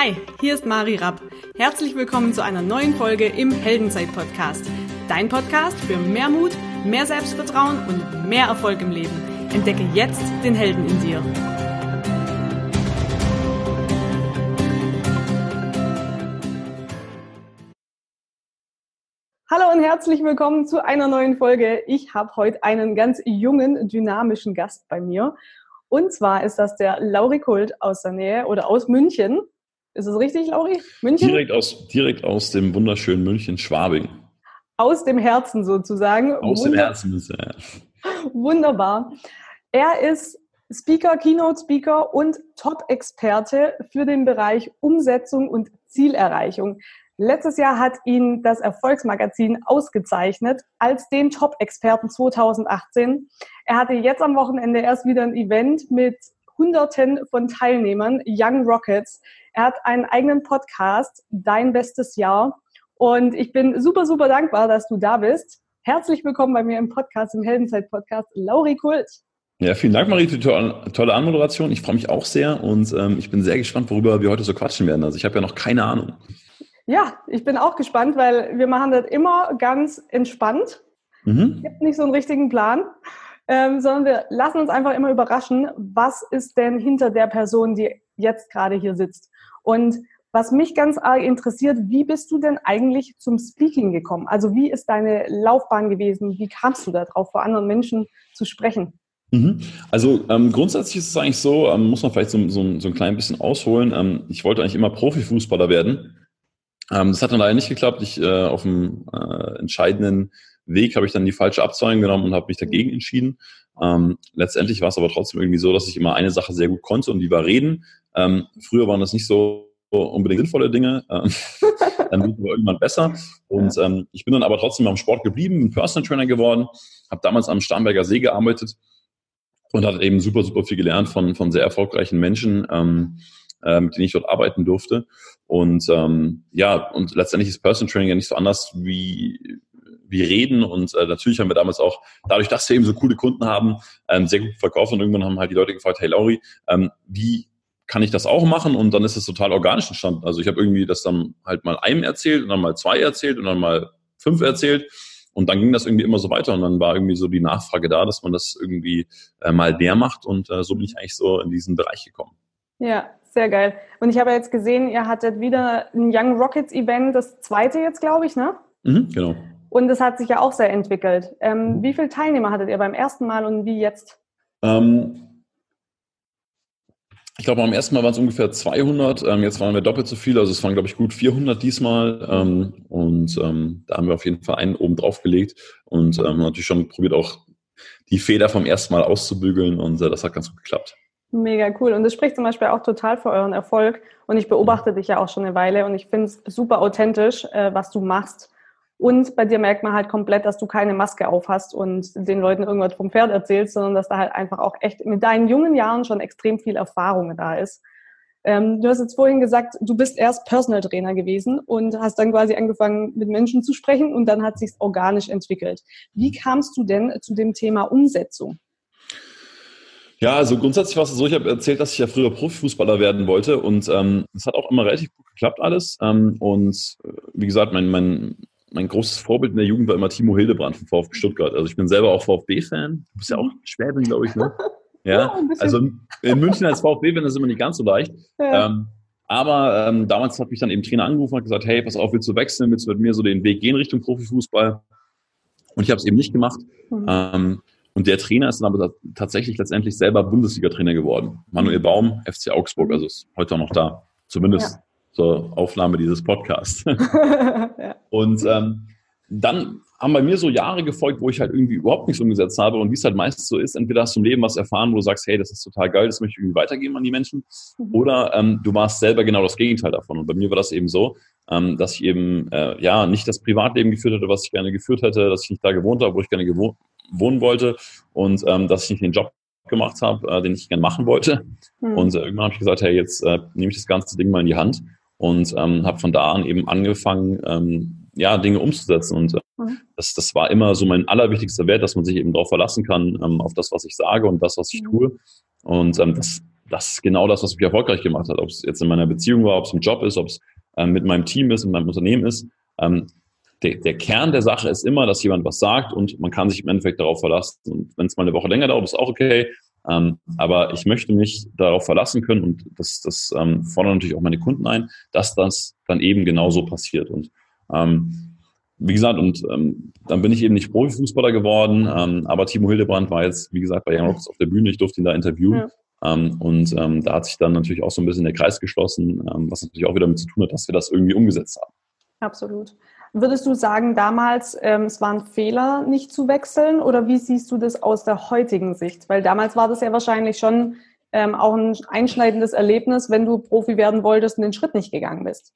Hi, hier ist Mari Rapp. Herzlich willkommen zu einer neuen Folge im Heldenzeit-Podcast. Dein Podcast für mehr Mut, mehr Selbstvertrauen und mehr Erfolg im Leben. Entdecke jetzt den Helden in dir. Hallo und herzlich willkommen zu einer neuen Folge. Ich habe heute einen ganz jungen, dynamischen Gast bei mir. Und zwar ist das der Lauri Kult aus der Nähe oder aus München. Ist es richtig, Lauri? München? Direkt aus, direkt aus dem wunderschönen München, Schwabing. Aus dem Herzen sozusagen. Aus Wunder dem Herzen, ja. Wunderbar. Er ist Speaker, Keynote-Speaker und Top-Experte für den Bereich Umsetzung und Zielerreichung. Letztes Jahr hat ihn das Erfolgsmagazin ausgezeichnet als den Top-Experten 2018. Er hatte jetzt am Wochenende erst wieder ein Event mit Hunderten von Teilnehmern, Young Rockets. Er hat einen eigenen Podcast, Dein bestes Jahr. Und ich bin super, super dankbar, dass du da bist. Herzlich willkommen bei mir im Podcast, im Heldenzeit-Podcast, Lauri Kult. Ja, vielen Dank, Marie, für die tolle Anmoderation. Ich freue mich auch sehr und ähm, ich bin sehr gespannt, worüber wir heute so quatschen werden. Also ich habe ja noch keine Ahnung. Ja, ich bin auch gespannt, weil wir machen das immer ganz entspannt. Mhm. Es gibt nicht so einen richtigen Plan, ähm, sondern wir lassen uns einfach immer überraschen, was ist denn hinter der Person, die jetzt gerade hier sitzt. Und was mich ganz arg interessiert, wie bist du denn eigentlich zum Speaking gekommen? Also wie ist deine Laufbahn gewesen? Wie kamst du darauf, vor anderen Menschen zu sprechen? Mhm. Also ähm, grundsätzlich ist es eigentlich so, ähm, muss man vielleicht so, so, so, ein klein bisschen ausholen. Ähm, ich wollte eigentlich immer Profifußballer werden. Ähm, das hat dann leider nicht geklappt. Ich äh, auf dem äh, entscheidenden Weg habe ich dann die falsche Abzweigung genommen und habe mich dagegen entschieden. Ähm, letztendlich war es aber trotzdem irgendwie so, dass ich immer eine Sache sehr gut konnte und die war reden. Ähm, früher waren das nicht so unbedingt sinnvolle Dinge. Ähm, dann wird es aber irgendwann besser. Und ähm, ich bin dann aber trotzdem am Sport geblieben, bin Personal Trainer geworden, habe damals am Starnberger See gearbeitet und hatte eben super, super viel gelernt von, von sehr erfolgreichen Menschen. Ähm, äh, mit denen ich dort arbeiten durfte. Und ähm, ja, und letztendlich ist Personal Training ja nicht so anders wie wie reden und äh, natürlich haben wir damals auch, dadurch, dass wir eben so coole Kunden haben, ähm, sehr gut verkauft und irgendwann haben halt die Leute gefragt, hey Lauri, ähm, wie kann ich das auch machen? Und dann ist es total organisch entstanden. Also ich habe irgendwie das dann halt mal einem erzählt und dann mal zwei erzählt und dann mal fünf erzählt. Und dann ging das irgendwie immer so weiter und dann war irgendwie so die Nachfrage da, dass man das irgendwie äh, mal mehr macht und äh, so bin ich eigentlich so in diesen Bereich gekommen. Ja, sehr geil. Und ich habe jetzt gesehen, ihr hattet wieder ein Young Rockets Event, das zweite jetzt, glaube ich, ne? Mhm, genau. Und es hat sich ja auch sehr entwickelt. Ähm, wie viele Teilnehmer hattet ihr beim ersten Mal und wie jetzt? Ähm, ich glaube, beim ersten Mal waren es ungefähr 200. Ähm, jetzt waren wir doppelt so viele. Also es waren, glaube ich, gut 400 diesmal. Ähm, und ähm, da haben wir auf jeden Fall einen oben drauf gelegt und ähm, natürlich schon probiert, auch die Feder vom ersten Mal auszubügeln. Und äh, das hat ganz gut geklappt. Mega cool. Und das spricht zum Beispiel auch total für euren Erfolg. Und ich beobachte dich ja auch schon eine Weile und ich finde es super authentisch, äh, was du machst. Und bei dir merkt man halt komplett, dass du keine Maske auf hast und den Leuten irgendwas vom Pferd erzählst, sondern dass da halt einfach auch echt mit deinen jungen Jahren schon extrem viel Erfahrung da ist. Ähm, du hast jetzt vorhin gesagt, du bist erst Personal Trainer gewesen und hast dann quasi angefangen, mit Menschen zu sprechen und dann hat sich organisch entwickelt. Wie kamst du denn zu dem Thema Umsetzung? Ja, also grundsätzlich war es so, ich habe erzählt, dass ich ja früher Profifußballer werden wollte und ähm, das hat auch immer relativ gut geklappt alles. Ähm, und äh, wie gesagt, mein, mein, mein großes Vorbild in der Jugend war immer Timo Hildebrand vom VfB Stuttgart. Also ich bin selber auch VfB-Fan. Du bist ja auch Schwäbin, glaube ich, ne? Ja, also in München als VfB-Fan ist immer nicht ganz so leicht. Ja. Ähm, aber ähm, damals hat mich dann eben Trainer angerufen und gesagt, hey, pass auf, willst du wechseln? Willst du mit mir so den Weg gehen Richtung Profifußball? Und ich habe es eben nicht gemacht. Mhm. Ähm, und der Trainer ist dann aber tatsächlich letztendlich selber Bundesliga-Trainer geworden. Manuel Baum, FC Augsburg, also ist heute auch noch da. Zumindest ja. Zur Aufnahme dieses Podcasts. ja. Und ähm, dann haben bei mir so Jahre gefolgt, wo ich halt irgendwie überhaupt nichts umgesetzt habe. Und wie es halt meistens so ist, entweder hast du im Leben was erfahren, wo du sagst, hey, das ist total geil, das möchte ich irgendwie weitergeben an die Menschen. Mhm. Oder ähm, du warst selber genau das Gegenteil davon. Und bei mir war das eben so, ähm, dass ich eben äh, ja nicht das Privatleben geführt hätte, was ich gerne geführt hätte, dass ich nicht da gewohnt habe, wo ich gerne gewohnt wohnen wollte und ähm, dass ich nicht den Job gemacht habe, äh, den ich gerne machen wollte. Mhm. Und äh, irgendwann habe ich gesagt, hey, jetzt äh, nehme ich das ganze Ding mal in die Hand und ähm, habe von da an eben angefangen, ähm, ja, Dinge umzusetzen. Und äh, mhm. das, das war immer so mein allerwichtigster Wert, dass man sich eben darauf verlassen kann, ähm, auf das, was ich sage und das, was ich mhm. tue. Und ähm, das das ist genau das, was mich erfolgreich gemacht hat. Ob es jetzt in meiner Beziehung war, ob es im Job ist, ob es ähm, mit meinem Team ist, in meinem Unternehmen ist. Ähm, der, der Kern der Sache ist immer, dass jemand was sagt und man kann sich im Endeffekt darauf verlassen. Und wenn es mal eine Woche länger dauert, ist auch okay. Ähm, aber ich möchte mich darauf verlassen können und das, das ähm, fordern natürlich auch meine Kunden ein, dass das dann eben genauso passiert. Und ähm, wie gesagt, und ähm, dann bin ich eben nicht Profifußballer geworden, ähm, aber Timo Hildebrand war jetzt, wie gesagt, bei Young Rockets auf der Bühne, ich durfte ihn da interviewen. Ja. Ähm, und ähm, da hat sich dann natürlich auch so ein bisschen der Kreis geschlossen, ähm, was natürlich auch wieder damit zu tun hat, dass wir das irgendwie umgesetzt haben. Absolut. Würdest du sagen, damals ähm, es war ein Fehler, nicht zu wechseln, oder wie siehst du das aus der heutigen Sicht? Weil damals war das ja wahrscheinlich schon ähm, auch ein einschneidendes Erlebnis, wenn du Profi werden wolltest und den Schritt nicht gegangen bist.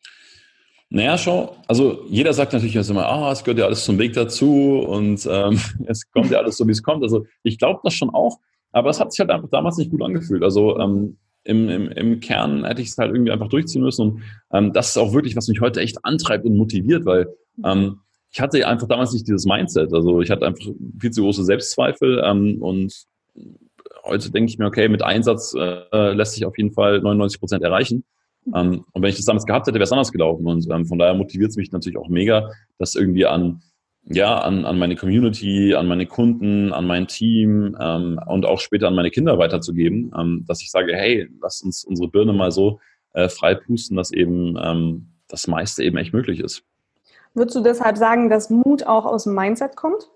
Naja, schau, also jeder sagt natürlich jetzt immer, ah, es gehört ja alles zum Weg dazu und ähm, es kommt ja alles so, wie es kommt. Also ich glaube das schon auch, aber es hat sich halt einfach damals nicht gut angefühlt. Also ähm, im, im, im Kern hätte ich es halt irgendwie einfach durchziehen müssen. Und ähm, das ist auch wirklich, was mich heute echt antreibt und motiviert, weil ähm, ich hatte einfach damals nicht dieses Mindset. Also ich hatte einfach viel zu große Selbstzweifel ähm, und heute denke ich mir, okay, mit Einsatz äh, lässt sich auf jeden Fall 99 Prozent erreichen. Ähm, und wenn ich das damals gehabt hätte, wäre es anders gelaufen. Und ähm, von daher motiviert es mich natürlich auch mega, das irgendwie an, ja, an, an meine Community, an meine Kunden, an mein Team ähm, und auch später an meine Kinder weiterzugeben, ähm, dass ich sage, hey, lass uns unsere Birne mal so äh, frei pusten, dass eben ähm, das meiste eben echt möglich ist. Würdest du deshalb sagen, dass Mut auch aus dem Mindset kommt?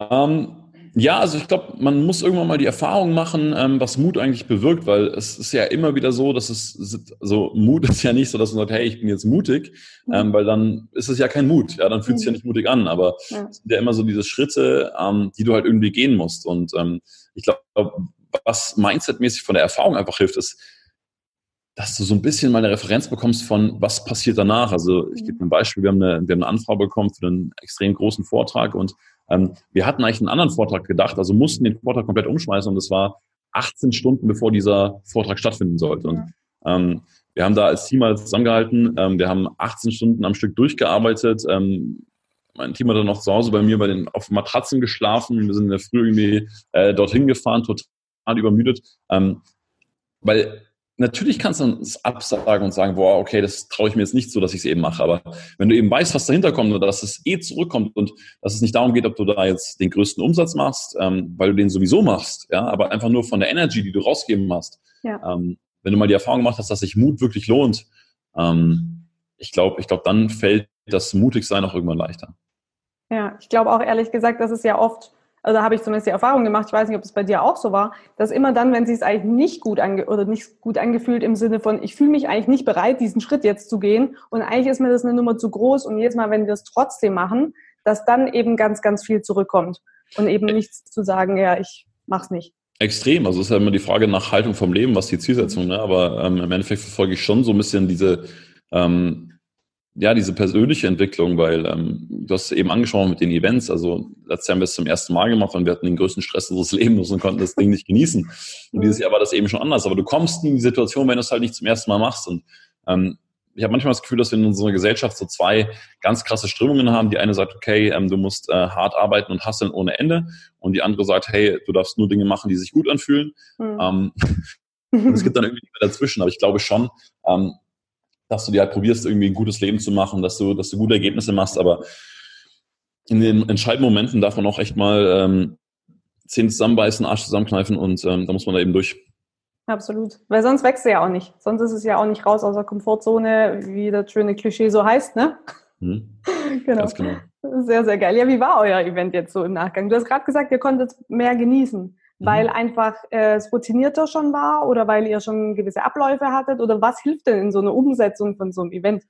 Ähm, ja, also ich glaube, man muss irgendwann mal die Erfahrung machen, ähm, was Mut eigentlich bewirkt, weil es ist ja immer wieder so, dass es so Mut ist ja nicht so, dass man sagt, hey, ich bin jetzt mutig, mhm. ähm, weil dann ist es ja kein Mut, ja, dann fühlt es sich ja mhm. nicht mutig an, aber ja. es sind ja immer so diese Schritte, ähm, die du halt irgendwie gehen musst und ähm, ich glaube, was mindsetmäßig von der Erfahrung einfach hilft, ist, dass du so ein bisschen mal eine Referenz bekommst von, was passiert danach. Also ich gebe ein Beispiel, wir haben eine, wir haben eine Anfrage bekommen für einen extrem großen Vortrag und ähm, wir hatten eigentlich einen anderen Vortrag gedacht, also mussten den Vortrag komplett umschmeißen und es war 18 Stunden, bevor dieser Vortrag stattfinden sollte. Und ähm, wir haben da als Team alles zusammengehalten, ähm, wir haben 18 Stunden am Stück durchgearbeitet. Ähm, mein Team hat dann noch zu Hause bei mir bei den, auf Matratzen geschlafen. Wir sind in der Früh irgendwie äh, dorthin gefahren, total übermüdet. Ähm, weil natürlich kannst du es absagen und sagen, boah, okay, das traue ich mir jetzt nicht so, dass ich es eben mache. Aber wenn du eben weißt, was dahinter kommt und dass es eh zurückkommt und dass es nicht darum geht, ob du da jetzt den größten Umsatz machst, ähm, weil du den sowieso machst, ja, aber einfach nur von der Energy, die du rausgeben hast. Ja. Ähm, wenn du mal die Erfahrung gemacht hast, dass sich Mut wirklich lohnt, ähm, ich glaube, ich glaube, dann fällt das Mutigsein auch irgendwann leichter. Ja, ich glaube auch ehrlich gesagt, dass es ja oft also da habe ich zumindest die Erfahrung gemacht, ich weiß nicht, ob es bei dir auch so war, dass immer dann, wenn sie es eigentlich nicht gut ange oder nicht gut angefühlt im Sinne von, ich fühle mich eigentlich nicht bereit, diesen Schritt jetzt zu gehen und eigentlich ist mir das eine Nummer zu groß und jedes Mal, wenn wir es trotzdem machen, dass dann eben ganz, ganz viel zurückkommt und eben nichts zu sagen, ja, ich mach's nicht. Extrem, also es ist ja immer die Frage nach Haltung vom Leben, was die Zielsetzung, ne? aber ähm, im Endeffekt verfolge ich schon so ein bisschen diese ähm, ja, diese persönliche Entwicklung, weil ähm, du hast eben angesprochen mit den Events. Also letztes Jahr haben wir es zum ersten Mal gemacht und wir hatten den größten Stress unseres Lebens und konnten das Ding nicht genießen. Und dieses Jahr war das eben schon anders. Aber du kommst in die Situation, wenn du es halt nicht zum ersten Mal machst. Und ähm, ich habe manchmal das Gefühl, dass wir in unserer Gesellschaft so zwei ganz krasse Strömungen haben. Die eine sagt, okay, ähm, du musst äh, hart arbeiten und hasseln ohne Ende. Und die andere sagt, hey, du darfst nur Dinge machen, die sich gut anfühlen. Mhm. Ähm, und es gibt dann irgendwie dazwischen. Aber ich glaube schon, ähm, dass du dir halt probierst, irgendwie ein gutes Leben zu machen, dass du, dass du gute Ergebnisse machst, aber in den entscheidenden Momenten darf man auch echt mal ähm, Zähne zusammenbeißen, Arsch zusammenkneifen und ähm, da muss man da eben durch. Absolut. Weil sonst wächst du ja auch nicht. Sonst ist es ja auch nicht raus aus der Komfortzone, wie das schöne Klischee so heißt, ne? Mhm. genau. Genau. Sehr, sehr geil. Ja, wie war euer Event jetzt so im Nachgang? Du hast gerade gesagt, ihr konntet mehr genießen weil mhm. einfach äh, es routinierter schon war oder weil ihr schon gewisse Abläufe hattet? Oder was hilft denn in so einer Umsetzung von so einem Event?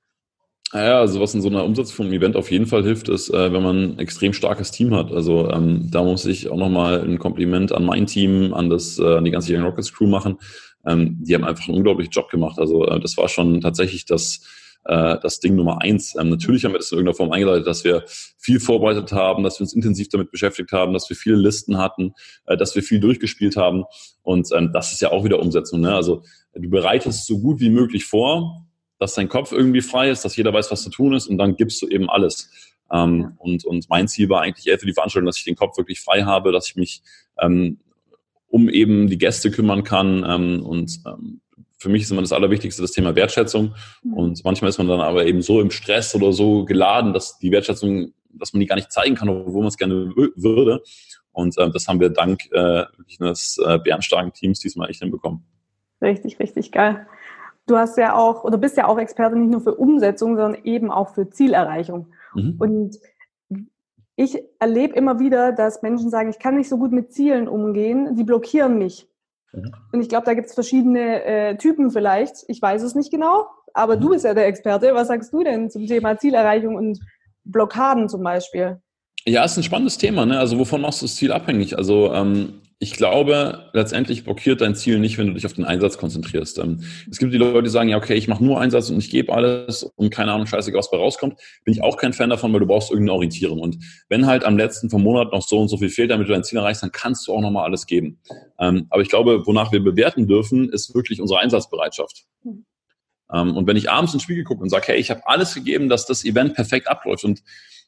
Ja, also was in so einer Umsetzung von einem Event auf jeden Fall hilft, ist, äh, wenn man ein extrem starkes Team hat. Also ähm, da muss ich auch nochmal ein Kompliment an mein Team, an das, äh, an die ganze Young Rockets Crew machen. Ähm, die haben einfach einen unglaublichen Job gemacht. Also äh, das war schon tatsächlich das äh, das Ding Nummer eins. Ähm, natürlich haben wir das in irgendeiner Form eingeleitet, dass wir viel vorbereitet haben, dass wir uns intensiv damit beschäftigt haben, dass wir viele Listen hatten, äh, dass wir viel durchgespielt haben. Und ähm, das ist ja auch wieder Umsetzung. Ne? Also du bereitest so gut wie möglich vor, dass dein Kopf irgendwie frei ist, dass jeder weiß, was zu tun ist und dann gibst du eben alles. Ähm, und, und mein Ziel war eigentlich eher für die Veranstaltung, dass ich den Kopf wirklich frei habe, dass ich mich ähm, um eben die Gäste kümmern kann. Ähm, und ähm, für mich ist immer das Allerwichtigste das Thema Wertschätzung. Mhm. Und manchmal ist man dann aber eben so im Stress oder so geladen, dass die Wertschätzung, dass man die gar nicht zeigen kann, obwohl man es gerne würde. Und äh, das haben wir dank äh, des äh, bärenstarken Teams diesmal echt hinbekommen. Richtig, richtig geil. Du hast ja auch oder bist ja auch Experte nicht nur für Umsetzung, sondern eben auch für Zielerreichung. Mhm. Und ich erlebe immer wieder, dass Menschen sagen, ich kann nicht so gut mit Zielen umgehen, die blockieren mich. Mhm. Und ich glaube, da gibt es verschiedene äh, Typen vielleicht. Ich weiß es nicht genau, aber mhm. du bist ja der Experte. Was sagst du denn zum Thema Zielerreichung und Blockaden zum Beispiel? Ja, ist ein spannendes Thema. Ne? Also wovon machst du das Ziel abhängig? Also ähm, ich glaube, letztendlich blockiert dein Ziel nicht, wenn du dich auf den Einsatz konzentrierst. Ähm, es gibt die Leute, die sagen, ja, okay, ich mache nur Einsatz und ich gebe alles und keine Ahnung, scheiße, was bei rauskommt. Bin ich auch kein Fan davon, weil du brauchst irgendeine Orientierung. Und wenn halt am letzten vom Monat noch so und so viel fehlt, damit du dein Ziel erreichst, dann kannst du auch nochmal alles geben. Ähm, aber ich glaube, wonach wir bewerten dürfen, ist wirklich unsere Einsatzbereitschaft. Mhm. und wenn ich abends ins Spiegel gucke und sage, hey, ich habe alles gegeben, dass das Event perfekt abläuft und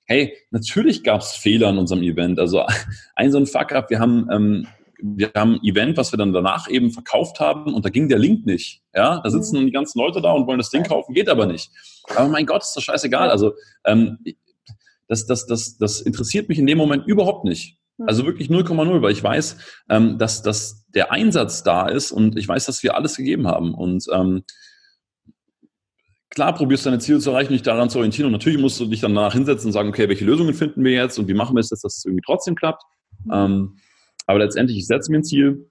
hey, natürlich gab es Fehler in unserem Event. Also ein so ein Fuck-up, wir haben ähm, wir haben ein Event, was wir dann danach eben verkauft haben und da ging der Link nicht. Ja, da sitzen mhm. die ganzen Leute da und wollen das Ding kaufen, geht aber nicht. Aber mein Gott, ist das scheißegal. Also ähm, das, das, das, das interessiert mich in dem Moment überhaupt nicht. Mhm. Also wirklich 0,0, weil ich weiß, ähm, dass, dass der Einsatz da ist und ich weiß, dass wir alles gegeben haben. Und ähm, klar probierst du deine Ziele zu erreichen, dich daran zu orientieren. Und natürlich musst du dich dann danach hinsetzen und sagen, okay, welche Lösungen finden wir jetzt und wie machen wir es, dass das irgendwie trotzdem klappt. Mhm. Ähm, aber letztendlich, ich setze mir ein Ziel,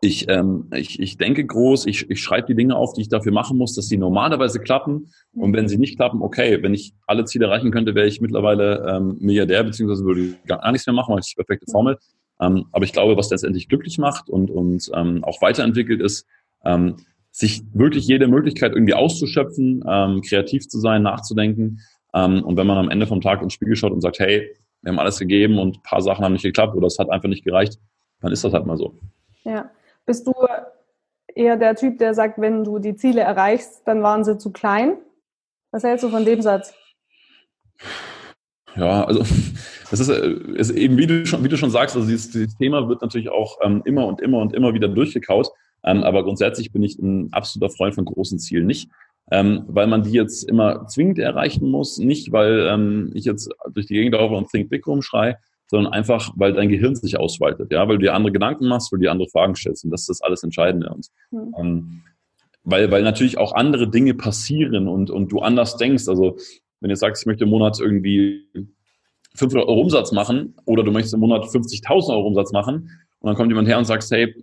ich, ähm, ich, ich denke groß, ich, ich schreibe die Dinge auf, die ich dafür machen muss, dass sie normalerweise klappen. Und wenn sie nicht klappen, okay, wenn ich alle Ziele erreichen könnte, wäre ich mittlerweile ähm, Milliardär, beziehungsweise würde gar nichts mehr machen, weil ich die perfekte Formel. Ähm, aber ich glaube, was letztendlich glücklich macht und, und ähm, auch weiterentwickelt ist, ähm, sich wirklich jede Möglichkeit irgendwie auszuschöpfen, ähm, kreativ zu sein, nachzudenken. Ähm, und wenn man am Ende vom Tag ins Spiegel schaut und sagt, hey, wir haben alles gegeben und ein paar Sachen haben nicht geklappt oder es hat einfach nicht gereicht, dann ist das halt mal so. Ja. Bist du eher der Typ, der sagt, wenn du die Ziele erreichst, dann waren sie zu klein? Was hältst du von dem Satz? Ja, also das ist, äh, ist eben, wie du, schon, wie du schon sagst, also dieses, dieses Thema wird natürlich auch ähm, immer und immer und immer wieder durchgekaut. Ähm, aber grundsätzlich bin ich ein absoluter Freund von großen Zielen. Nicht, ähm, weil man die jetzt immer zwingend erreichen muss, nicht weil ähm, ich jetzt durch die Gegend laufe und Think Big rumschrei, sondern einfach, weil dein Gehirn sich ausweitet, ja, weil du dir andere Gedanken machst, weil du dir andere Fragen stellst und das ist das alles Entscheidende. Und, mhm. ähm, weil, weil natürlich auch andere Dinge passieren und, und du anders denkst. Also wenn du sagst, ich möchte im Monat irgendwie 500 Euro Umsatz machen oder du möchtest im Monat 50.000 Euro Umsatz machen und dann kommt jemand her und sagt, hey,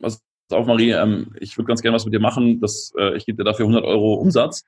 was auf, Marie, ähm, ich würde ganz gerne was mit dir machen, das, äh, ich gebe dir dafür 100 Euro Umsatz,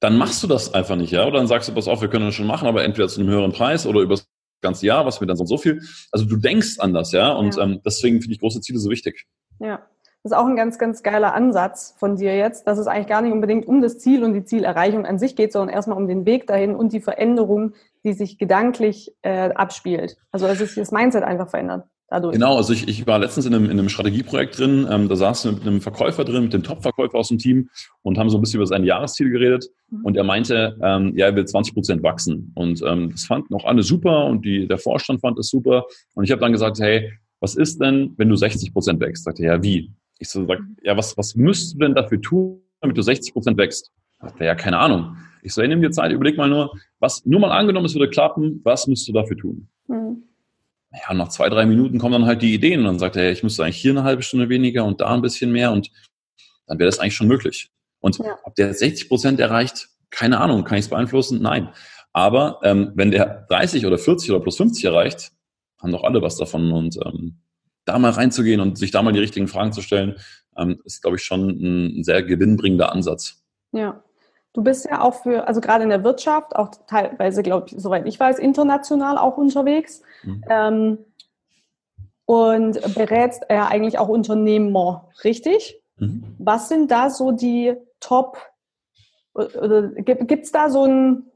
dann machst du das einfach nicht, ja? Oder dann sagst du, pass auf, wir können das schon machen, aber entweder zu einem höheren Preis oder über das ganze Jahr, was wir dann so, so viel. Also du denkst anders, ja? Und ja. Ähm, deswegen finde ich große Ziele so wichtig. Ja. Das ist auch ein ganz, ganz geiler Ansatz von dir jetzt, dass es eigentlich gar nicht unbedingt um das Ziel und die Zielerreichung an sich geht, sondern erstmal um den Weg dahin und die Veränderung, die sich gedanklich äh, abspielt. Also dass sich das Mindset einfach verändert dadurch. Genau, also ich, ich war letztens in einem, in einem Strategieprojekt drin, ähm, da saß mit einem Verkäufer drin, mit dem Top-Verkäufer aus dem Team und haben so ein bisschen über sein Jahresziel geredet mhm. und er meinte, ähm, ja, er will 20 Prozent wachsen und ähm, das fanden auch alle super und die, der Vorstand fand es super und ich habe dann gesagt, hey, was ist denn, wenn du 60 Prozent wächst? Sagte er, ja, wie? Ich so, sag, ja, was, was müsstest du denn dafür tun, damit du 60 Prozent wächst? Sagte er, ja, keine Ahnung. Ich so, hey, nimm dir Zeit, überleg mal nur, was, nur mal angenommen, es würde klappen, was müsstest du dafür tun? Mhm ja, nach zwei, drei Minuten kommen dann halt die Ideen und dann sagt er, hey, ich müsste eigentlich hier eine halbe Stunde weniger und da ein bisschen mehr und dann wäre das eigentlich schon möglich. Und ja. ob der 60 Prozent erreicht, keine Ahnung, kann ich es beeinflussen? Nein. Aber ähm, wenn der 30 oder 40 oder plus 50 erreicht, haben doch alle was davon. Und ähm, da mal reinzugehen und sich da mal die richtigen Fragen zu stellen, ähm, ist, glaube ich, schon ein, ein sehr gewinnbringender Ansatz. Ja, Du bist ja auch für, also gerade in der Wirtschaft, auch teilweise, glaube ich, soweit ich weiß, international auch unterwegs. Mhm. Ähm, und berätst ja eigentlich auch Unternehmer, richtig? Mhm. Was sind da so die Top, oder gibt es da so ein,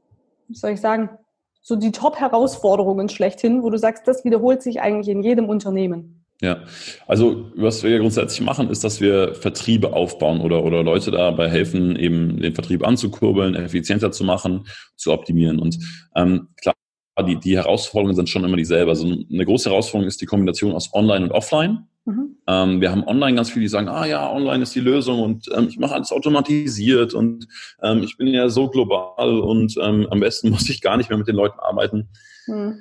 wie soll ich sagen, so die Top-Herausforderungen schlechthin, wo du sagst, das wiederholt sich eigentlich in jedem Unternehmen? Ja, also was wir grundsätzlich machen, ist, dass wir Vertriebe aufbauen oder, oder Leute dabei helfen, eben den Vertrieb anzukurbeln, effizienter zu machen, zu optimieren. Und ähm, klar, die, die Herausforderungen sind schon immer dieselbe. Also eine große Herausforderung ist die Kombination aus Online und Offline. Mhm. Ähm, wir haben online ganz viele, die sagen, ah ja, online ist die Lösung und ähm, ich mache alles automatisiert und ähm, ich bin ja so global und ähm, am besten muss ich gar nicht mehr mit den Leuten arbeiten. Mhm.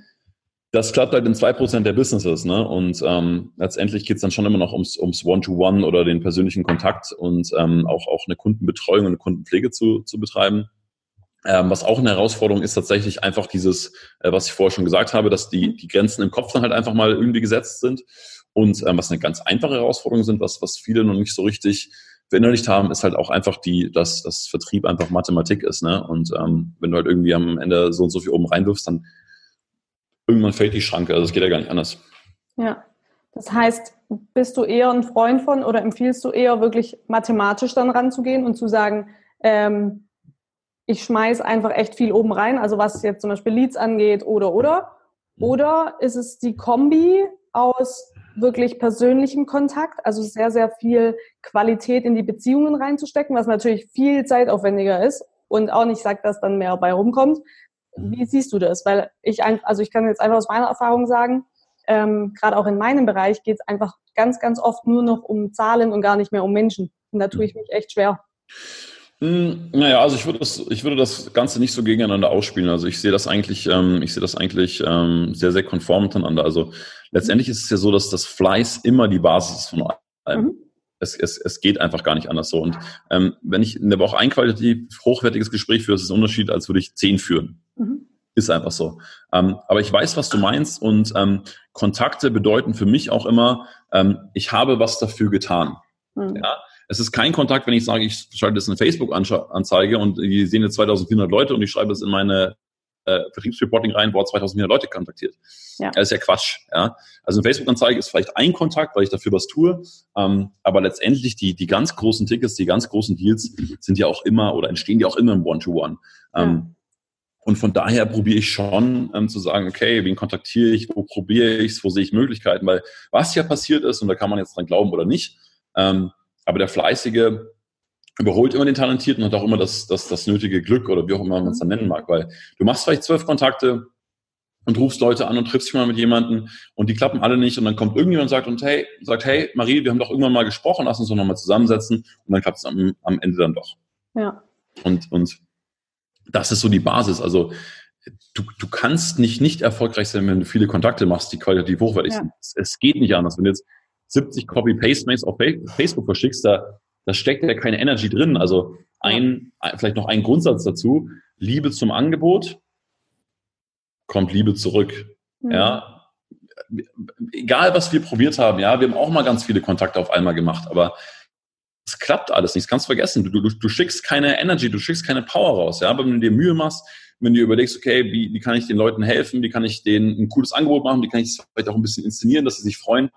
Das klappt halt in zwei Prozent der Businesses, ne? Und ähm, letztendlich geht's dann schon immer noch ums, ums One-to-One oder den persönlichen Kontakt und ähm, auch, auch eine Kundenbetreuung und eine Kundenpflege zu, zu betreiben. Ähm, was auch eine Herausforderung ist tatsächlich einfach dieses, äh, was ich vorher schon gesagt habe, dass die, die Grenzen im Kopf dann halt einfach mal irgendwie gesetzt sind. Und ähm, was eine ganz einfache Herausforderung sind, was, was viele noch nicht so richtig verinnerlicht haben, ist halt auch einfach die, dass das Vertrieb einfach Mathematik ist. Ne? Und ähm, wenn du halt irgendwie am Ende so und so viel oben reinwirfst, dann irgendwann fällt die Schranke. Also es geht ja gar nicht anders. Ja. Das heißt, bist du eher ein Freund von oder empfiehlst du eher wirklich mathematisch dann ranzugehen und zu sagen, ähm, ich schmeiß einfach echt viel oben rein, also was jetzt zum Beispiel Leads angeht oder oder? Mhm. Oder ist es die Kombi aus wirklich persönlichem Kontakt, also sehr, sehr viel Qualität in die Beziehungen reinzustecken, was natürlich viel zeitaufwendiger ist und auch nicht sagt, dass dann mehr bei rumkommt. Wie siehst du das? Weil ich, also ich kann jetzt einfach aus meiner Erfahrung sagen, ähm, gerade auch in meinem Bereich geht es einfach ganz, ganz oft nur noch um Zahlen und gar nicht mehr um Menschen. Und da tue ich mich echt schwer. Hm, naja, also ich würde das, ich würde das Ganze nicht so gegeneinander ausspielen. Also ich sehe das eigentlich, ähm, ich sehe das eigentlich ähm, sehr, sehr konform miteinander. Also letztendlich ist es ja so, dass das Fleiß immer die Basis ist von allem. Mhm. Es, es, es geht einfach gar nicht anders so. Und ähm, wenn ich in der Woche ein qualitativ hochwertiges Gespräch führe, ist es ein Unterschied, als würde ich zehn führen. Mhm. Ist einfach so. Ähm, aber ich weiß, was du meinst und ähm, Kontakte bedeuten für mich auch immer, ähm, ich habe was dafür getan. Mhm. Ja? Es ist kein Kontakt, wenn ich sage, ich schalte das in eine Facebook-Anzeige und die sehen jetzt 2400 Leute und ich schreibe das in meine äh, Vertriebsreporting rein, wo 2400 Leute kontaktiert. Ja. Das ist ja Quatsch. Ja? Also eine Facebook-Anzeige ist vielleicht ein Kontakt, weil ich dafür was tue, ähm, aber letztendlich die, die ganz großen Tickets, die ganz großen Deals sind ja auch immer oder entstehen ja auch immer im One-to-One. -One. Ähm, ja. Und von daher probiere ich schon ähm, zu sagen, okay, wen kontaktiere ich, wo probiere ich es, wo sehe ich Möglichkeiten, weil was ja passiert ist, und da kann man jetzt dran glauben oder nicht, ähm, aber der Fleißige überholt immer den Talentierten und hat auch immer das, das, das nötige Glück oder wie auch immer man es dann nennen mag, weil du machst vielleicht zwölf Kontakte und rufst Leute an und triffst dich mal mit jemandem und die klappen alle nicht und dann kommt irgendjemand und sagt und hey, sagt, hey, Marie, wir haben doch irgendwann mal gesprochen, lass uns doch nochmal zusammensetzen und dann klappt es am, am Ende dann doch. Ja. Und, und das ist so die Basis. Also du, du kannst nicht nicht erfolgreich sein, wenn du viele Kontakte machst, die qualitativ hochwertig ja. sind. Es, es geht nicht anders. Wenn du jetzt 70 Copy-Paste-Mails auf Facebook verschickst, da, da steckt ja keine Energy drin. Also ein, vielleicht noch ein Grundsatz dazu. Liebe zum Angebot kommt Liebe zurück. Mhm. Ja. Egal, was wir probiert haben, ja, wir haben auch mal ganz viele Kontakte auf einmal gemacht, aber es klappt alles nicht. Das kannst du vergessen. Du, du, du schickst keine Energy, du schickst keine Power raus. Ja, aber wenn du dir Mühe machst, wenn du überlegst, okay, wie, wie kann ich den Leuten helfen, wie kann ich denen ein cooles Angebot machen, wie kann ich es vielleicht auch ein bisschen inszenieren, dass sie sich freuen,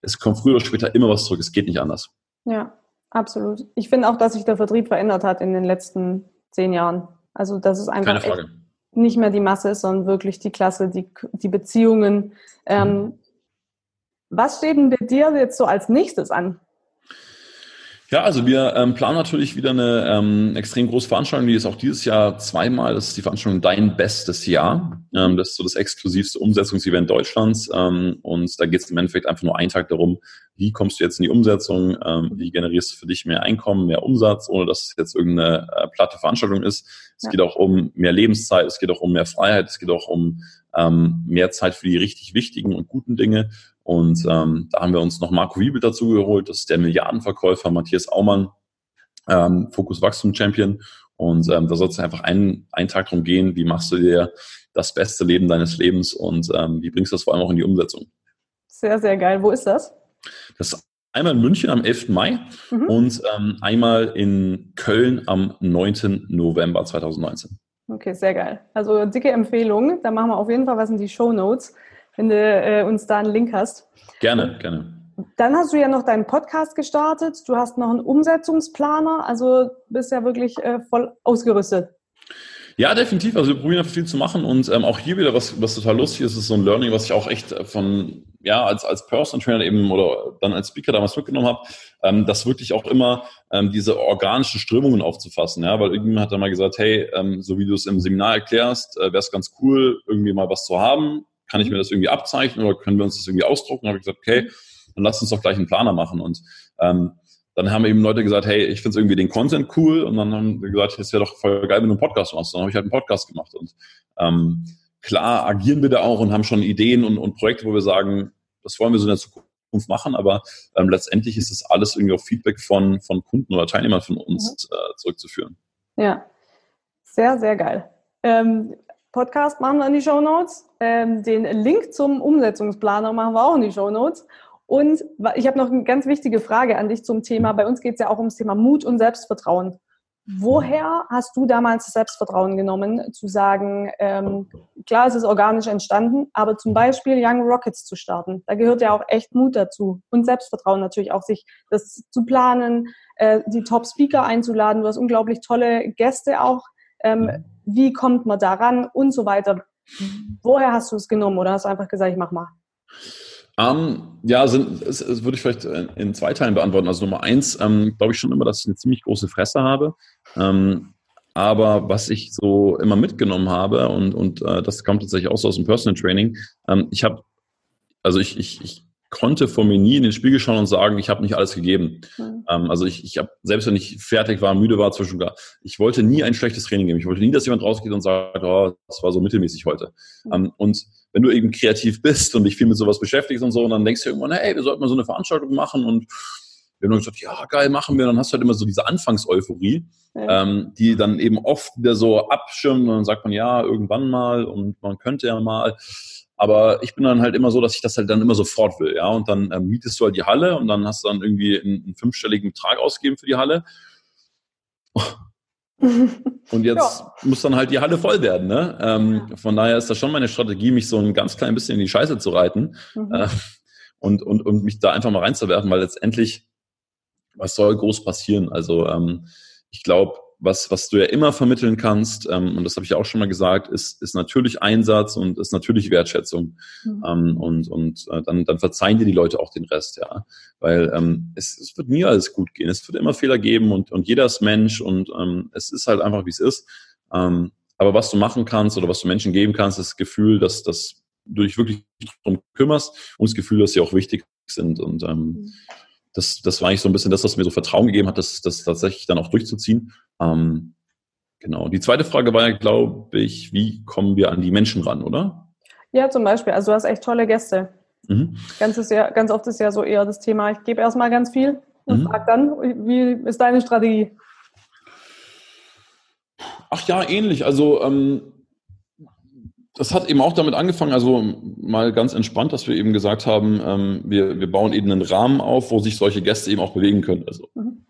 es kommt früher oder später immer was zurück. Es geht nicht anders. Ja, absolut. Ich finde auch, dass sich der Vertrieb verändert hat in den letzten zehn Jahren. Also, dass es einfach nicht mehr die Masse ist, sondern wirklich die Klasse, die, die Beziehungen. Ähm, mhm. Was steht denn bei dir jetzt so als nächstes an? Ja, also wir ähm, planen natürlich wieder eine ähm, extrem große Veranstaltung, die ist auch dieses Jahr zweimal. Das ist die Veranstaltung Dein Bestes Jahr. Ähm, das ist so das exklusivste Umsetzungsevent Deutschlands. Ähm, und da geht es im Endeffekt einfach nur einen Tag darum, wie kommst du jetzt in die Umsetzung, ähm, wie generierst du für dich mehr Einkommen, mehr Umsatz, ohne dass es jetzt irgendeine äh, platte Veranstaltung ist. Es ja. geht auch um mehr Lebenszeit, es geht auch um mehr Freiheit, es geht auch um ähm, mehr Zeit für die richtig wichtigen und guten Dinge. Und ähm, da haben wir uns noch Marco Wiebel dazu geholt, das ist der Milliardenverkäufer, Matthias Aumann, ähm, Fokus Wachstum Champion. Und ähm, da soll es einfach einen, einen Tag drum gehen, wie machst du dir das beste Leben deines Lebens und ähm, wie bringst du das vor allem auch in die Umsetzung. Sehr, sehr geil. Wo ist das? Das ist einmal in München am 11. Mai mhm. und ähm, einmal in Köln am 9. November 2019. Okay, sehr geil. Also dicke Empfehlung. Da machen wir auf jeden Fall was in die Show Notes, wenn du äh, uns da einen Link hast. Gerne, gerne. Dann hast du ja noch deinen Podcast gestartet. Du hast noch einen Umsetzungsplaner. Also bist ja wirklich äh, voll ausgerüstet. Ja, definitiv. Also wir probieren viel zu machen und ähm, auch hier wieder, was, was total lustig ist, ist so ein Learning, was ich auch echt von, ja, als, als Personal Trainer eben oder dann als Speaker damals mitgenommen habe, ähm, das wirklich auch immer ähm, diese organischen Strömungen aufzufassen, ja, weil irgendjemand hat dann mal gesagt, hey, ähm, so wie du es im Seminar erklärst, äh, wäre es ganz cool, irgendwie mal was zu haben. Kann ich mir das irgendwie abzeichnen oder können wir uns das irgendwie ausdrucken? Habe ich gesagt, okay, dann lass uns doch gleich einen Planer machen und ähm, dann haben eben Leute gesagt, hey, ich finde irgendwie den Content cool und dann haben wir gesagt, es wäre doch voll geil, wenn du einen Podcast machst. Dann habe ich halt einen Podcast gemacht und ähm, klar agieren wir da auch und haben schon Ideen und, und Projekte, wo wir sagen, das wollen wir so in der Zukunft machen, aber ähm, letztendlich ist es alles irgendwie auf Feedback von, von Kunden oder Teilnehmern von uns mhm. äh, zurückzuführen. Ja, sehr, sehr geil. Ähm, Podcast machen wir in die Show Notes. Ähm, den Link zum Umsetzungsplaner machen wir auch in die Show Notes. Und ich habe noch eine ganz wichtige Frage an dich zum Thema. Bei uns geht es ja auch ums Thema Mut und Selbstvertrauen. Woher hast du damals das Selbstvertrauen genommen, zu sagen, ähm, klar, es ist organisch entstanden, aber zum Beispiel Young Rockets zu starten? Da gehört ja auch echt Mut dazu und Selbstvertrauen natürlich auch, sich das zu planen, äh, die Top-Speaker einzuladen. Du hast unglaublich tolle Gäste auch. Ähm, wie kommt man daran und so weiter? Woher hast du es genommen oder hast du einfach gesagt, ich mach mal? Ähm, ja, sind, das, das würde ich vielleicht in zwei Teilen beantworten. Also Nummer eins, ähm, glaube ich schon immer, dass ich eine ziemlich große Fresse habe. Ähm, aber was ich so immer mitgenommen habe, und, und äh, das kommt tatsächlich auch so aus dem Personal Training, ähm, ich habe, also ich, ich, ich konnte vor mir nie in den Spiegel schauen und sagen, ich habe nicht alles gegeben. Mhm. Ähm, also ich, ich habe, selbst wenn ich fertig war, müde war, zwischen gar, ich wollte nie ein schlechtes Training geben. Ich wollte nie, dass jemand rausgeht und sagt, oh, das war so mittelmäßig heute. Mhm. Ähm, und wenn du eben kreativ bist und dich viel mit sowas beschäftigst und so, und dann denkst du irgendwann, hey, wir sollten mal so eine Veranstaltung machen und wir haben dann gesagt, ja, geil, machen wir. Und dann hast du halt immer so diese Anfangseuphorie, ja. ähm, die dann eben oft wieder so abschirmt und dann sagt man, ja, irgendwann mal und man könnte ja mal. Aber ich bin dann halt immer so, dass ich das halt dann immer sofort will, ja. Und dann ähm, mietest du halt die Halle und dann hast du dann irgendwie einen, einen fünfstelligen Betrag ausgegeben für die Halle. Und jetzt ja. muss dann halt die Halle voll werden. Ne? Ähm, von daher ist das schon meine Strategie, mich so ein ganz klein bisschen in die Scheiße zu reiten mhm. äh, und, und, und mich da einfach mal reinzuwerfen, weil letztendlich, was soll groß passieren? Also ähm, ich glaube, was, was du ja immer vermitteln kannst, ähm, und das habe ich auch schon mal gesagt, ist, ist natürlich Einsatz und ist natürlich Wertschätzung. Mhm. Ähm, und und äh, dann, dann verzeihen dir die Leute auch den Rest, ja. Weil ähm, es, es wird nie alles gut gehen. Es wird immer Fehler geben und, und jeder ist Mensch und ähm, es ist halt einfach, wie es ist. Ähm, aber was du machen kannst oder was du Menschen geben kannst, ist das Gefühl, dass, dass du dich wirklich darum kümmerst und das Gefühl, dass sie auch wichtig sind. Und ähm, mhm das, das war eigentlich so ein bisschen das, was mir so Vertrauen gegeben hat, das, das tatsächlich dann auch durchzuziehen. Ähm, genau. Die zweite Frage war ja, glaube ich, wie kommen wir an die Menschen ran, oder? Ja, zum Beispiel. Also du hast echt tolle Gäste. Mhm. Ganz, ist ja, ganz oft ist ja so eher das Thema, ich gebe erstmal ganz viel und mhm. frage dann, wie ist deine Strategie? Ach ja, ähnlich. Also ähm, das hat eben auch damit angefangen, also mal ganz entspannt, dass wir eben gesagt haben, ähm, wir, wir bauen eben einen Rahmen auf, wo sich solche Gäste eben auch bewegen können. Also mhm.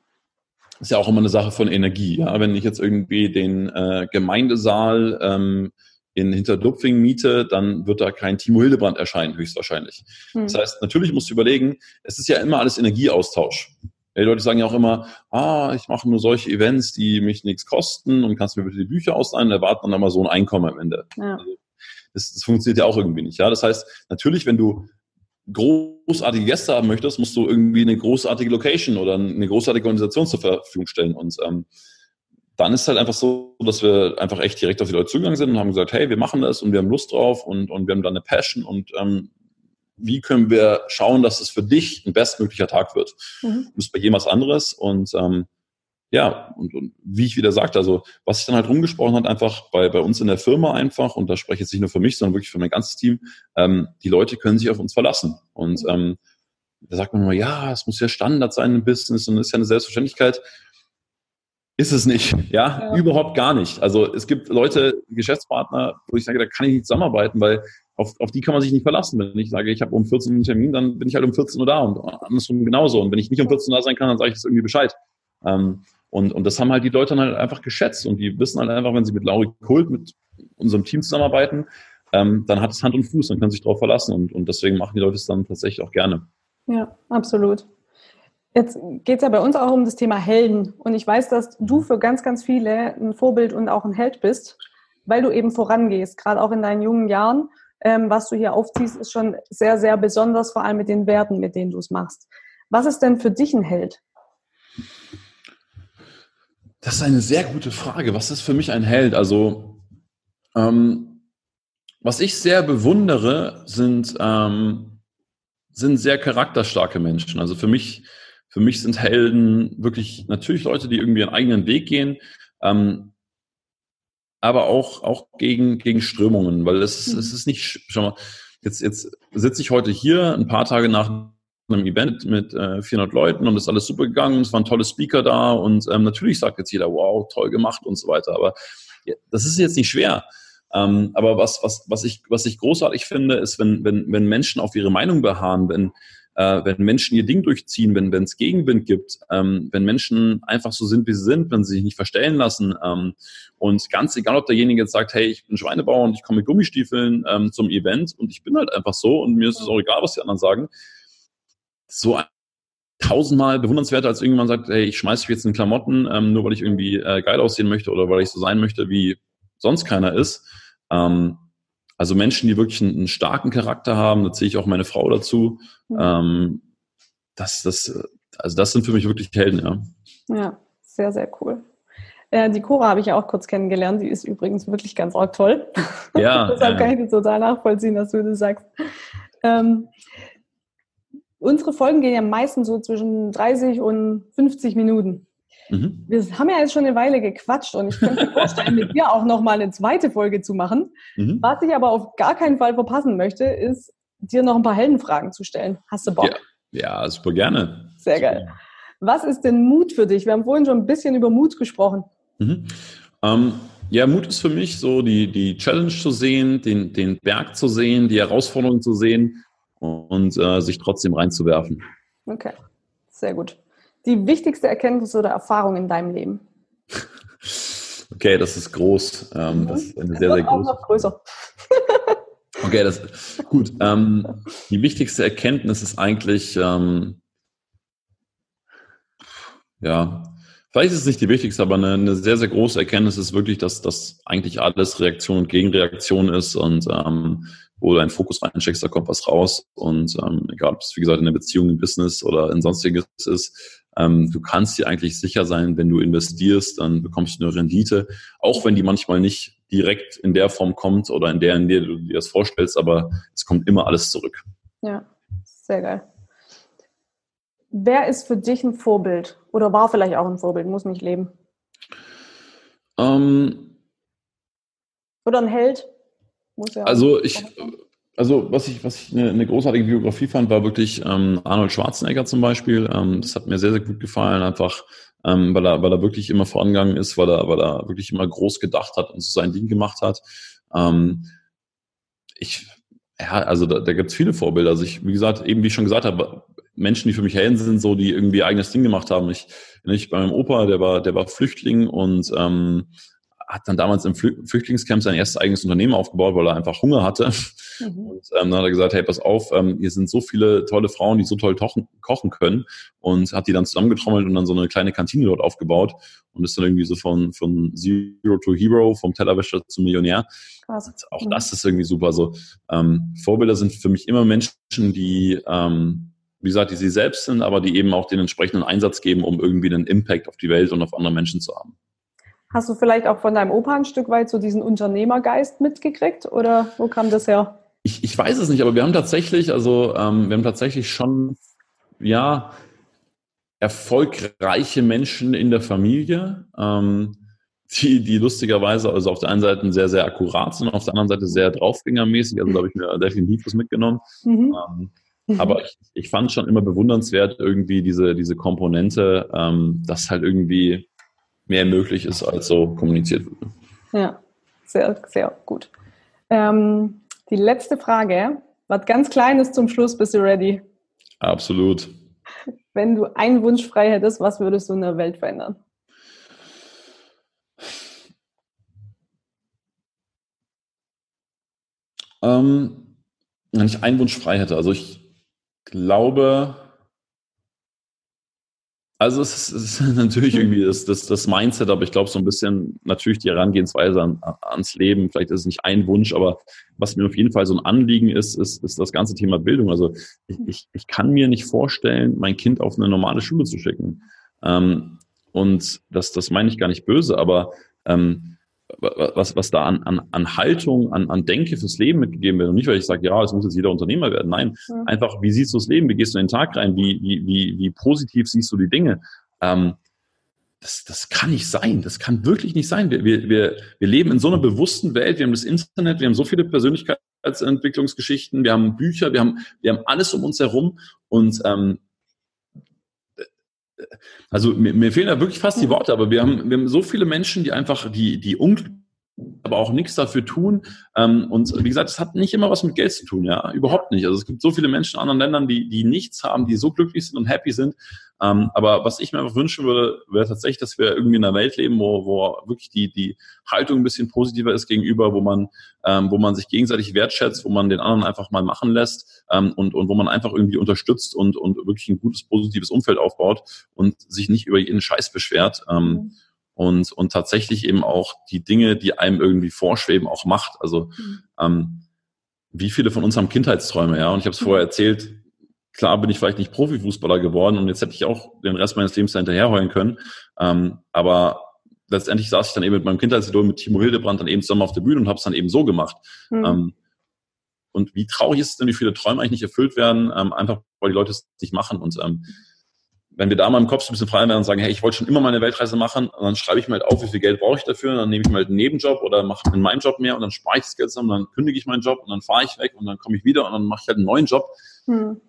ist ja auch immer eine Sache von Energie. Ja? Wenn ich jetzt irgendwie den äh, Gemeindesaal ähm, in Hinterdupfing miete, dann wird da kein Timo Hildebrand erscheinen, höchstwahrscheinlich. Mhm. Das heißt, natürlich musst du überlegen, es ist ja immer alles Energieaustausch. Die Leute sagen ja auch immer, ah, ich mache nur solche Events, die mich nichts kosten und kannst mir bitte die Bücher ausleihen, erwarten dann immer so ein Einkommen am Ende. Ja. Also das, das funktioniert ja auch irgendwie nicht. Ja, das heißt, natürlich, wenn du großartige Gäste haben möchtest, musst du irgendwie eine großartige Location oder eine großartige Organisation zur Verfügung stellen. Und ähm, dann ist halt einfach so, dass wir einfach echt direkt auf die Leute zugegangen sind und haben gesagt, hey, wir machen das und wir haben Lust drauf und, und wir haben da eine Passion und ähm, wie können wir schauen, dass es für dich ein bestmöglicher Tag wird. Mhm. Das ist bei was anderes und ähm, ja, und, und wie ich wieder sagte, also was sich dann halt rumgesprochen hat, einfach bei, bei uns in der Firma einfach, und da spreche ich jetzt nicht nur für mich, sondern wirklich für mein ganzes Team, ähm, die Leute können sich auf uns verlassen. Und ähm, da sagt man immer, ja, es muss ja Standard sein im Business und ist ja eine Selbstverständlichkeit. Ist es nicht, ja? ja, überhaupt gar nicht. Also es gibt Leute, Geschäftspartner, wo ich sage, da kann ich nicht zusammenarbeiten, weil auf, auf die kann man sich nicht verlassen. Wenn ich sage, ich habe um 14 Uhr einen Termin, dann bin ich halt um 14 Uhr da und andersrum genauso. Und wenn ich nicht um 14 Uhr da sein kann, dann sage ich das irgendwie Bescheid. Ähm, und, und das haben halt die Leute dann halt einfach geschätzt und die wissen halt einfach, wenn sie mit Lauri Kult, mit unserem Team zusammenarbeiten, ähm, dann hat es Hand und Fuß, dann können sich darauf verlassen und, und deswegen machen die Leute es dann tatsächlich auch gerne. Ja, absolut. Jetzt geht es ja bei uns auch um das Thema Helden und ich weiß, dass du für ganz, ganz viele ein Vorbild und auch ein Held bist. weil du eben vorangehst, gerade auch in deinen jungen Jahren. Ähm, was du hier aufziehst, ist schon sehr, sehr besonders, vor allem mit den Werten, mit denen du es machst. Was ist denn für dich ein Held? Das ist eine sehr gute Frage. Was ist für mich ein Held? Also, ähm, was ich sehr bewundere, sind, ähm, sind sehr charakterstarke Menschen. Also für mich, für mich sind Helden wirklich natürlich Leute, die irgendwie einen eigenen Weg gehen, ähm, aber auch, auch gegen, gegen Strömungen, weil es, mhm. es ist nicht, schau mal, jetzt, jetzt sitze ich heute hier, ein paar Tage nach einem Event mit äh, 400 Leuten und ist alles super gegangen. Es waren tolle Speaker da und ähm, natürlich sagt jetzt jeder, wow, toll gemacht und so weiter. Aber ja, das ist jetzt nicht schwer. Ähm, aber was, was, was, ich, was ich großartig finde, ist, wenn, wenn, wenn Menschen auf ihre Meinung beharren, wenn, äh, wenn Menschen ihr Ding durchziehen, wenn wenn es Gegenwind gibt, ähm, wenn Menschen einfach so sind, wie sie sind, wenn sie sich nicht verstellen lassen. Ähm, und ganz egal, ob derjenige jetzt sagt, hey, ich bin Schweinebauer und ich komme mit Gummistiefeln ähm, zum Event und ich bin halt einfach so und mir ist es auch egal, was die anderen sagen so tausendmal bewundernswerter, als irgendjemand sagt, hey, ich schmeiße mich jetzt in Klamotten, ähm, nur weil ich irgendwie äh, geil aussehen möchte oder weil ich so sein möchte, wie sonst keiner ist. Ähm, also Menschen, die wirklich einen, einen, starken Charakter haben, da zähle ich auch meine Frau dazu. Mhm. Ähm, das, das, also das sind für mich wirklich Helden, ja. Ja, sehr, sehr cool. Äh, die Cora habe ich ja auch kurz kennengelernt. Die ist übrigens wirklich ganz arg toll. Ja. Deshalb ja. kann ich das total nachvollziehen, dass du das sagst. Ähm, unsere Folgen gehen ja meistens so zwischen 30 und 50 Minuten. Mhm. Wir haben ja jetzt schon eine Weile gequatscht und ich könnte mir vorstellen, mit dir auch nochmal eine zweite Folge zu machen. Mhm. Was ich aber auf gar keinen Fall verpassen möchte, ist, dir noch ein paar Heldenfragen zu stellen. Hast du Bock? Ja, ja super gerne. Sehr geil. Was ist denn Mut für dich? Wir haben vorhin schon ein bisschen über Mut gesprochen. Mhm. Ähm, ja, Mut ist für mich so, die, die Challenge zu sehen, den, den Berg zu sehen, die Herausforderung zu sehen und äh, sich trotzdem reinzuwerfen. Okay, sehr gut. Die wichtigste Erkenntnis oder Erfahrung in deinem Leben? okay, das ist groß. Ähm, das ist eine sehr, sehr große. Noch größer. okay, das ist gut. Ähm, die wichtigste Erkenntnis ist eigentlich, ähm, ja, vielleicht ist es nicht die wichtigste, aber eine, eine, sehr, sehr große Erkenntnis ist wirklich, dass das eigentlich alles Reaktion und Gegenreaktion ist und ähm, wo du einen Fokus reinsteckst, da kommt was raus. Und ähm, egal, ob es wie gesagt in der Beziehung, im Business oder in sonstiges ist, ähm, du kannst dir eigentlich sicher sein, wenn du investierst, dann bekommst du eine Rendite, auch wenn die manchmal nicht direkt in der Form kommt oder in der, in der du dir das vorstellst, aber es kommt immer alles zurück. Ja, sehr geil. Wer ist für dich ein Vorbild oder war vielleicht auch ein Vorbild, muss nicht leben? Ähm, oder ein Held? Ja also ich, also was ich, was ich eine, eine großartige Biografie fand, war wirklich ähm, Arnold Schwarzenegger zum Beispiel. Ähm, das hat mir sehr, sehr gut gefallen, einfach ähm, weil, er, weil er wirklich immer vorangegangen ist, weil er, weil er wirklich immer groß gedacht hat und so sein Ding gemacht hat. Ähm, ich, ja, also da, da gibt es viele Vorbilder. Also ich, wie gesagt, eben wie ich schon gesagt habe, Menschen, die für mich Helden sind, so die irgendwie eigenes Ding gemacht haben. Ich, ich bei meinem Opa, der war, der war Flüchtling und ähm, hat dann damals im Flü Flüchtlingscamp sein erstes eigenes Unternehmen aufgebaut, weil er einfach Hunger hatte. Mhm. Und ähm, dann hat er gesagt, hey, pass auf, ähm, hier sind so viele tolle Frauen, die so toll kochen können und hat die dann zusammengetrommelt und dann so eine kleine Kantine dort aufgebaut und ist dann irgendwie so von, von Zero to Hero, vom Tellerwäscher zum Millionär. Krass. Auch mhm. das ist irgendwie super. So ähm, Vorbilder sind für mich immer Menschen, die ähm, wie gesagt, die sie selbst sind, aber die eben auch den entsprechenden Einsatz geben, um irgendwie einen Impact auf die Welt und auf andere Menschen zu haben. Hast du vielleicht auch von deinem Opa ein Stück weit so diesen Unternehmergeist mitgekriegt oder wo kam das her? Ich, ich weiß es nicht, aber wir haben tatsächlich, also ähm, wir haben tatsächlich schon, ja, erfolgreiche Menschen in der Familie, ähm, die, die lustigerweise also auf der einen Seite sehr, sehr akkurat sind, auf der anderen Seite sehr draufgängermäßig. Also da habe ich mir definitiv was mitgenommen. Mhm. Ähm, aber ich, ich fand schon immer bewundernswert irgendwie diese, diese Komponente, ähm, dass halt irgendwie mehr möglich ist, als so kommuniziert wird. Ja, sehr, sehr gut. Ähm, die letzte Frage, was ganz Kleines zum Schluss, bist du ready? Absolut. Wenn du einen Wunsch frei hättest, was würdest du in der Welt verändern? Ähm, wenn ich einen Wunsch frei hätte, also ich glaube, Also es ist, es ist natürlich irgendwie das, das, das Mindset, aber ich glaube so ein bisschen natürlich die Herangehensweise an, ans Leben. Vielleicht ist es nicht ein Wunsch, aber was mir auf jeden Fall so ein Anliegen ist, ist, ist das ganze Thema Bildung. Also ich, ich, ich kann mir nicht vorstellen, mein Kind auf eine normale Schule zu schicken. Ähm, und das, das meine ich gar nicht böse, aber ähm, was, was da an, an, an Haltung, an, an Denke fürs Leben mitgegeben wird. Und nicht, weil ich sage, ja, es muss jetzt jeder Unternehmer werden. Nein, ja. einfach, wie siehst du das Leben? Wie gehst du in den Tag rein? Wie, wie, wie, wie positiv siehst du die Dinge? Ähm, das, das kann nicht sein. Das kann wirklich nicht sein. Wir, wir, wir, wir leben in so einer bewussten Welt. Wir haben das Internet, wir haben so viele Persönlichkeitsentwicklungsgeschichten, wir haben Bücher, wir haben, wir haben alles um uns herum. Und ähm, also mir, mir fehlen da wirklich fast die Worte, aber wir haben, wir haben so viele Menschen, die einfach die, die unglücklich aber auch nichts dafür tun. Ähm, und wie gesagt, es hat nicht immer was mit Geld zu tun, ja, überhaupt nicht. Also es gibt so viele Menschen in anderen Ländern, die, die nichts haben, die so glücklich sind und happy sind. Ähm, aber was ich mir einfach wünschen würde, wäre tatsächlich, dass wir irgendwie in einer Welt leben, wo, wo wirklich die, die Haltung ein bisschen positiver ist gegenüber, wo man, ähm, wo man sich gegenseitig wertschätzt, wo man den anderen einfach mal machen lässt und, und wo man einfach irgendwie unterstützt und, und wirklich ein gutes, positives Umfeld aufbaut und sich nicht über jeden Scheiß beschwert. Mhm und, und tatsächlich eben auch die Dinge, die einem irgendwie vorschweben, auch macht. Also mhm. ähm, wie viele von uns haben Kindheitsträume, ja? Und ich habe es mhm. vorher erzählt, klar bin ich vielleicht nicht Profifußballer geworden und jetzt hätte ich auch den Rest meines Lebens hinterherheulen können. Ähm, aber letztendlich saß ich dann eben mit meinem Kindheitsidol, mit Timo Hildebrand, dann eben zusammen auf der Bühne und habe es dann eben so gemacht. Mhm. Ähm, und wie traurig ist es denn, wie viele Träume eigentlich nicht erfüllt werden, ähm, einfach weil die Leute es nicht machen. Und ähm, wenn wir da mal im Kopf ein bisschen frei werden und sagen, hey, ich wollte schon immer mal eine Weltreise machen, dann schreibe ich mir halt auf, wie viel Geld brauche ich dafür, dann nehme ich mal halt einen Nebenjob oder mache in meinem Job mehr und dann spare ich das Geld zusammen, dann kündige ich meinen Job und dann fahre ich weg und dann komme ich wieder und dann mache ich halt einen neuen Job. Hm.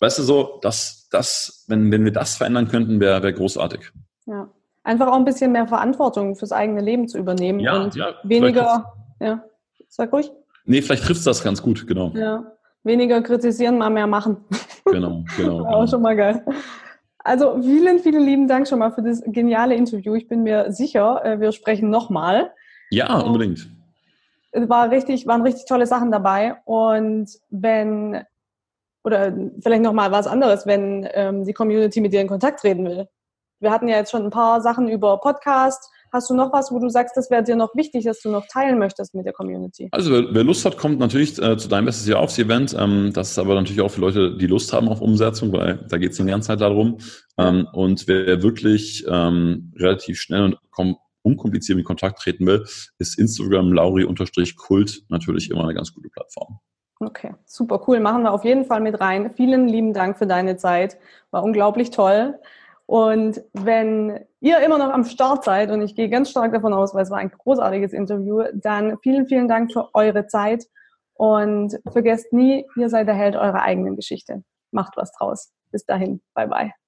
Weißt du so, das, das, wenn, wenn wir das verändern könnten, wäre wär großartig. Ja. Einfach auch ein bisschen mehr Verantwortung fürs eigene Leben zu übernehmen ja, und ja, weniger, ja, sag ruhig. Nee, vielleicht trifft das ganz gut, genau. Ja. Weniger kritisieren, mal mehr machen. Genau, genau. Auch genau. schon mal geil. Also vielen, vielen lieben Dank schon mal für das geniale Interview. Ich bin mir sicher, äh, wir sprechen nochmal. Ja, unbedingt. Es war richtig, waren richtig tolle Sachen dabei. Und wenn, oder vielleicht nochmal was anderes, wenn ähm, die Community mit dir in Kontakt treten will. Wir hatten ja jetzt schon ein paar Sachen über Podcast, Hast du noch was, wo du sagst, das wäre dir noch wichtig, dass du noch teilen möchtest mit der Community? Also wer, wer Lust hat, kommt natürlich äh, zu deinem bestes Jahr aufs Event. Ähm, das ist aber natürlich auch für Leute, die Lust haben auf Umsetzung, weil da geht es die ganze Zeit darum. Ähm, und wer wirklich ähm, relativ schnell und unkompliziert in Kontakt treten will, ist Instagram Lauri-Kult natürlich immer eine ganz gute Plattform. Okay, super cool. Machen wir auf jeden Fall mit rein. Vielen lieben Dank für deine Zeit. War unglaublich toll. Und wenn ihr immer noch am Start seid, und ich gehe ganz stark davon aus, weil es war ein großartiges Interview, dann vielen, vielen Dank für eure Zeit und vergesst nie, ihr seid der Held eurer eigenen Geschichte. Macht was draus. Bis dahin. Bye bye.